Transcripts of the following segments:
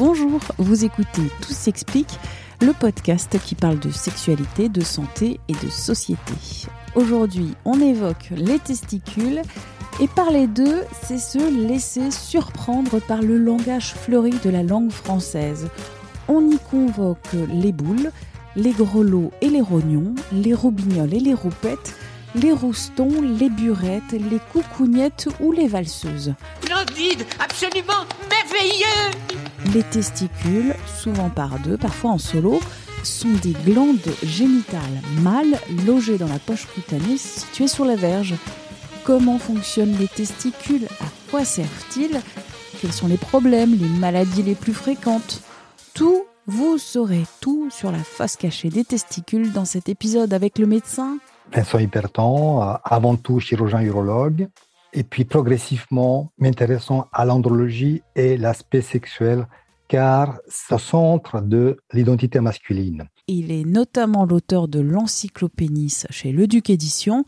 Bonjour, vous écoutez Tout s'explique, le podcast qui parle de sexualité, de santé et de société. Aujourd'hui, on évoque les testicules et parler d'eux, c'est se laisser surprendre par le langage fleuri de la langue française. On y convoque les boules, les grelots et les rognons, les roubignoles et les roupettes, les roustons, les burettes, les coucougnettes ou les valseuses. Splendide, absolument merveilleux. Les testicules, souvent par deux, parfois en solo, sont des glandes génitales mâles logées dans la poche cutanée située sur la verge. Comment fonctionnent les testicules? À quoi servent-ils? Quels sont les problèmes, les maladies les plus fréquentes? Tout, vous saurez tout sur la face cachée des testicules dans cet épisode avec le médecin Vincent Hyperton, euh, avant tout chirurgien urologue, et puis progressivement m'intéressant à l'andrologie et l'aspect sexuel car au centre de l'identité masculine. Il est notamment l'auteur de l'encyclopénis chez Le Duc Édition.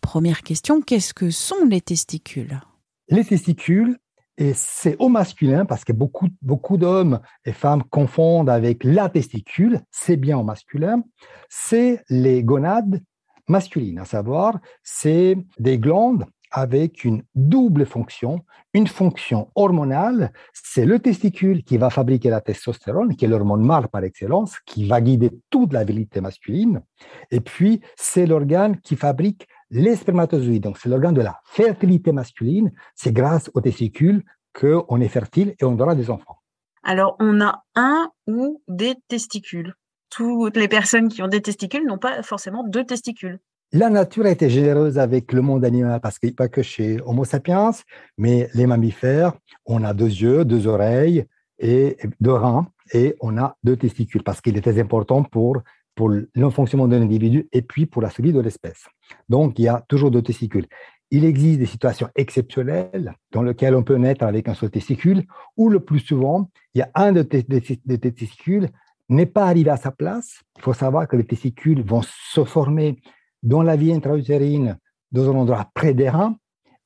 Première question, qu'est-ce que sont les testicules? Les testicules, et c'est au masculin parce que beaucoup, beaucoup d'hommes et femmes confondent avec la testicule, c'est bien au masculin, c'est les gonades masculines, à savoir, c'est des glandes avec une double fonction. Une fonction hormonale, c'est le testicule qui va fabriquer la testostérone, qui est l'hormone mâle par excellence, qui va guider toute la virilité masculine. Et puis, c'est l'organe qui fabrique les spermatozoïdes. Donc, c'est l'organe de la fertilité masculine. C'est grâce aux testicules qu'on est fertile et on aura des enfants. Alors, on a un ou des testicules. Toutes les personnes qui ont des testicules n'ont pas forcément deux testicules. La nature a été généreuse avec le monde animal parce que pas que chez Homo sapiens, mais les mammifères, on a deux yeux, deux oreilles et deux reins et on a deux testicules parce qu'il est très important pour pour le fonctionnement d'un individu et puis pour la survie de l'espèce. Donc, il y a toujours deux testicules. Il existe des situations exceptionnelles dans lesquelles on peut naître avec un seul testicule, ou le plus souvent, il y a un de tes testicules n'est pas arrivé à sa place. Il faut savoir que les testicules vont se former dans la vie intra-utérine dans un endroit près des reins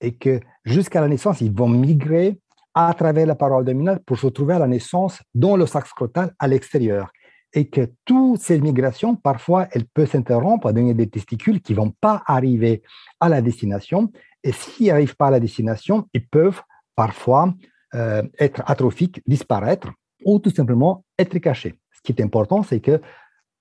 et que jusqu'à la naissance, ils vont migrer à travers la parole abdominale pour se trouver à la naissance dans le sac scrotal à l'extérieur. Et que toutes ces migrations, parfois, elles peuvent s'interrompre à donner des testicules qui vont pas arriver à la destination. Et s'ils n'arrivent pas à la destination, ils peuvent parfois euh, être atrophiques, disparaître ou tout simplement être cachés. Ce qui est important, c'est que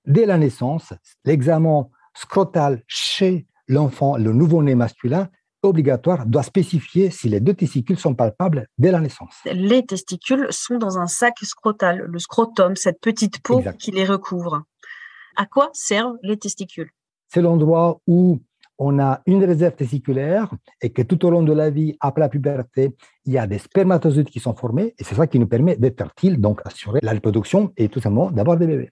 dès la naissance, l'examen scrotal chez l'enfant, le nouveau-né masculin, obligatoire, doit spécifier si les deux testicules sont palpables dès la naissance. Les testicules sont dans un sac scrotal, le scrotum, cette petite peau qui les recouvre. À quoi servent les testicules? C'est l'endroit où on a une réserve testiculaire et que tout au long de la vie, après la puberté, il y a des spermatozoïdes qui sont formés et c'est ça qui nous permet d'être fertile, donc assurer la reproduction et tout simplement d'avoir des bébés.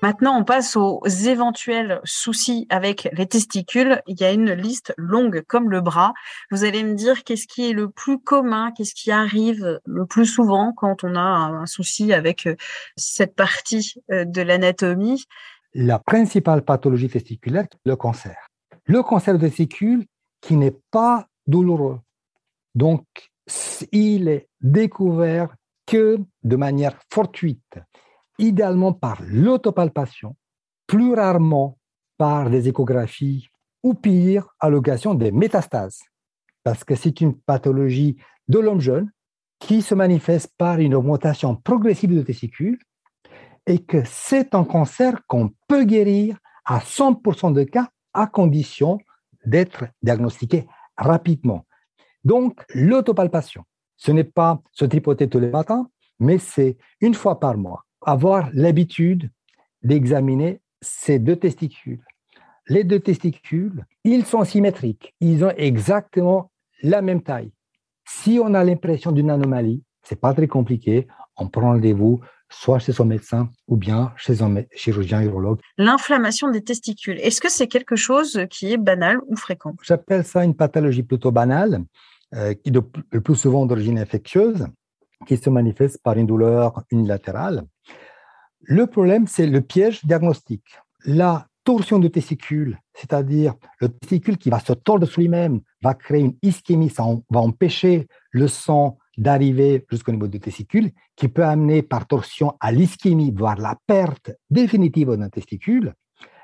Maintenant, on passe aux éventuels soucis avec les testicules. Il y a une liste longue comme le bras. Vous allez me dire qu'est-ce qui est le plus commun, qu'est-ce qui arrive le plus souvent quand on a un souci avec euh, cette partie euh, de l'anatomie. La principale pathologie testiculaire, le cancer. Le cancer de testicule qui n'est pas douloureux. Donc, il est découvert que de manière fortuite idéalement par l'autopalpation, plus rarement par des échographies ou pire, à l'occasion des métastases, parce que c'est une pathologie de l'homme jeune qui se manifeste par une augmentation progressive de testicules et que c'est un cancer qu'on peut guérir à 100% de cas à condition d'être diagnostiqué rapidement. Donc, l'autopalpation, ce n'est pas se tripoter tous les matins, mais c'est une fois par mois avoir l'habitude d'examiner ces deux testicules. les deux testicules, ils sont symétriques. Ils ont exactement la même taille. Si on a l'impression d'une anomalie, c'est pas très compliqué. On prend rendez-vous soit chez son médecin ou bien chez un chirurgien urologue. L'inflammation des testicules, est-ce que c'est quelque chose qui est banal ou fréquent? J'appelle ça une pathologie plutôt banale, euh, qui est le plus souvent d'origine infectieuse, qui se manifeste par une douleur unilatérale. Le problème, c'est le piège diagnostique. La torsion de testicule, c'est-à-dire le testicule qui va se tordre sur lui-même, va créer une ischémie, ça va empêcher le sang d'arriver jusqu'au niveau du testicule, qui peut amener par torsion à l'ischémie, voire la perte définitive d'un testicule.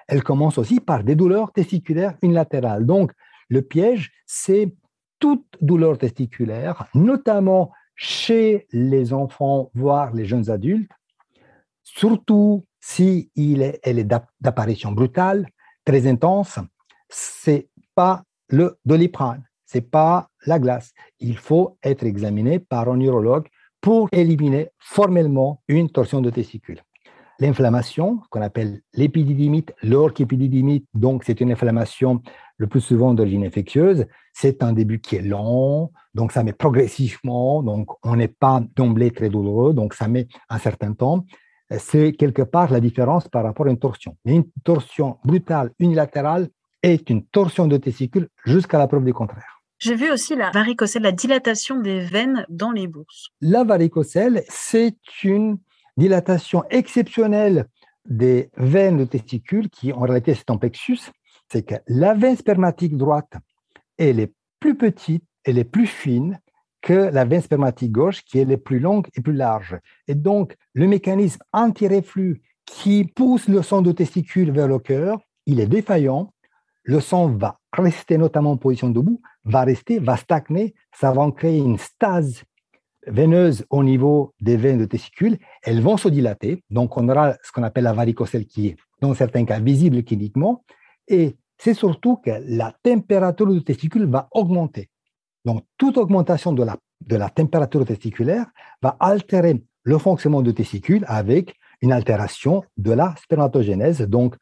Elle commence aussi par des douleurs testiculaires unilatérales. Donc, le piège, c'est toute douleur testiculaire, notamment chez les enfants, voire les jeunes adultes, surtout si il est, elle est d'apparition brutale, très intense, c'est pas le doliprane, c'est pas la glace. Il faut être examiné par un neurologue pour éliminer formellement une torsion de testicule. L'inflammation, qu'on appelle l'épididymite, l'orchépididymite, donc c'est une inflammation le plus souvent d'origine infectieuse, c'est un début qui est lent, donc ça met progressivement, donc on n'est pas d'emblée très douloureux, donc ça met un certain temps c'est quelque part la différence par rapport à une torsion. une torsion brutale unilatérale est une torsion de testicule jusqu'à la preuve du contraire. J'ai vu aussi la varicocèle, la dilatation des veines dans les bourses. La varicocèle, c'est une dilatation exceptionnelle des veines de testicule qui, en réalité, c'est un plexus. C'est que la veine spermatique droite, elle est plus petite, elle est plus fine, que la veine spermatique gauche qui est la plus longue et plus large. Et donc, le mécanisme anti-reflux qui pousse le sang de testicule vers le cœur, il est défaillant. Le sang va rester notamment en position debout, va rester, va stagner. Ça va créer une stase veineuse au niveau des veines de testicule. Elles vont se dilater. Donc, on aura ce qu'on appelle la varicocèle qui est, dans certains cas, visible cliniquement. Et c'est surtout que la température du testicule va augmenter. Donc, toute augmentation de la, de la température testiculaire va altérer le fonctionnement du testicule avec une altération de la spermatogénèse. Donc,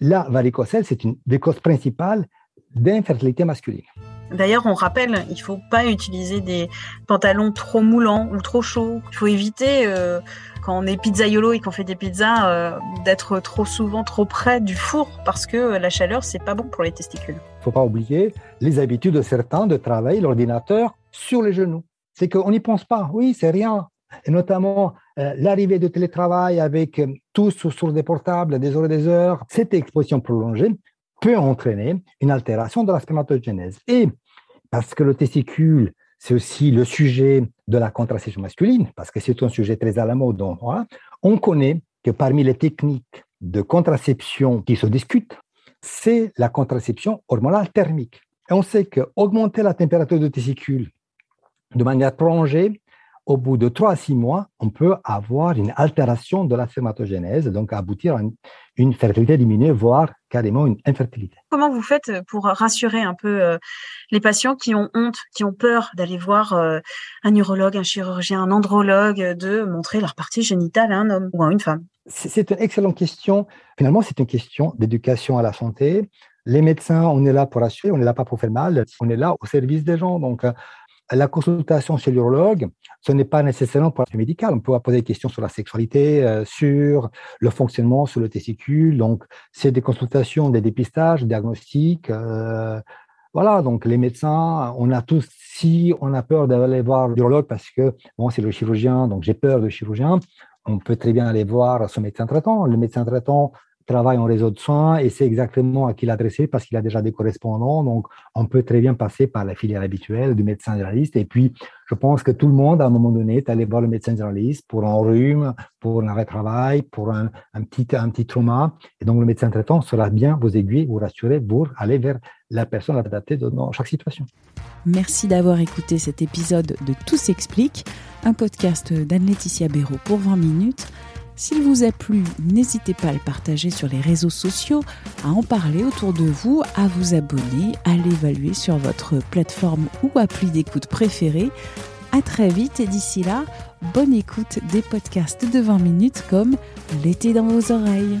la varicocèle, c'est une des causes principales d'infertilité masculine. D'ailleurs, on rappelle, il ne faut pas utiliser des pantalons trop moulants ou trop chauds. Il faut éviter, euh, quand on est pizzaiolo et qu'on fait des pizzas, euh, d'être trop souvent trop près du four parce que la chaleur, c'est pas bon pour les testicules. Il ne faut pas oublier les habitudes de certains de travailler l'ordinateur sur les genoux. C'est qu'on n'y pense pas. Oui, c'est rien. Et notamment euh, l'arrivée du télétravail avec tous sur des portables, des heures et des heures, cette exposition prolongée peut entraîner une altération de la spermatogénèse. Et parce que le testicule, c'est aussi le sujet de la contraception masculine, parce que c'est un sujet très à la mode. on connaît que parmi les techniques de contraception qui se discutent, c'est la contraception hormonale thermique. Et on sait qu'augmenter la température du testicule de manière prolongée au bout de 3 à 6 mois, on peut avoir une altération de la spermatogénèse, donc aboutir à une, fertilité diminuée, voire carrément une infertilité. Comment vous faites pour rassurer un peu euh, les patients qui ont honte, qui ont peur d'aller voir euh, un urologue, un chirurgien, un andrologue, de montrer leur partie génitale à un homme ou à une femme? C'est une excellente question. Finalement, c'est une question d'éducation à la santé. Les médecins, on est là pour rassurer, on n'est là pas pour faire mal, on est là au service des gens. Donc, euh, la consultation chez l'urologue, ce n'est pas nécessairement pour la médical. On peut poser des questions sur la sexualité, euh, sur le fonctionnement, sur le testicule. Donc, c'est des consultations, des dépistages, diagnostics. Euh, voilà, donc les médecins, on a tous, si on a peur d'aller voir l'urologue parce que, bon, c'est le chirurgien, donc j'ai peur du chirurgien, on peut très bien aller voir son médecin traitant. Le médecin traitant travaille en réseau de soins et sait exactement à qui l'adresser parce qu'il a déjà des correspondants. Donc, on peut très bien passer par la filière habituelle du médecin généraliste. Et puis, je pense que tout le monde, à un moment donné, est allé voir le médecin généraliste pour un rhume, pour un arrêt travail, pour un, petit, un petit trauma. Et donc, le médecin traitant sera bien vous aiguiller, vous rassurer pour aller vers la personne adaptée dans chaque situation. Merci d'avoir écouté cet épisode de Tout s'explique, un podcast d'Anne-Laetitia Béraud pour 20 minutes. S'il vous a plu, n'hésitez pas à le partager sur les réseaux sociaux, à en parler autour de vous, à vous abonner, à l'évaluer sur votre plateforme ou appli d'écoute préférée. À très vite et d'ici là, bonne écoute des podcasts de 20 minutes comme L'été dans vos oreilles.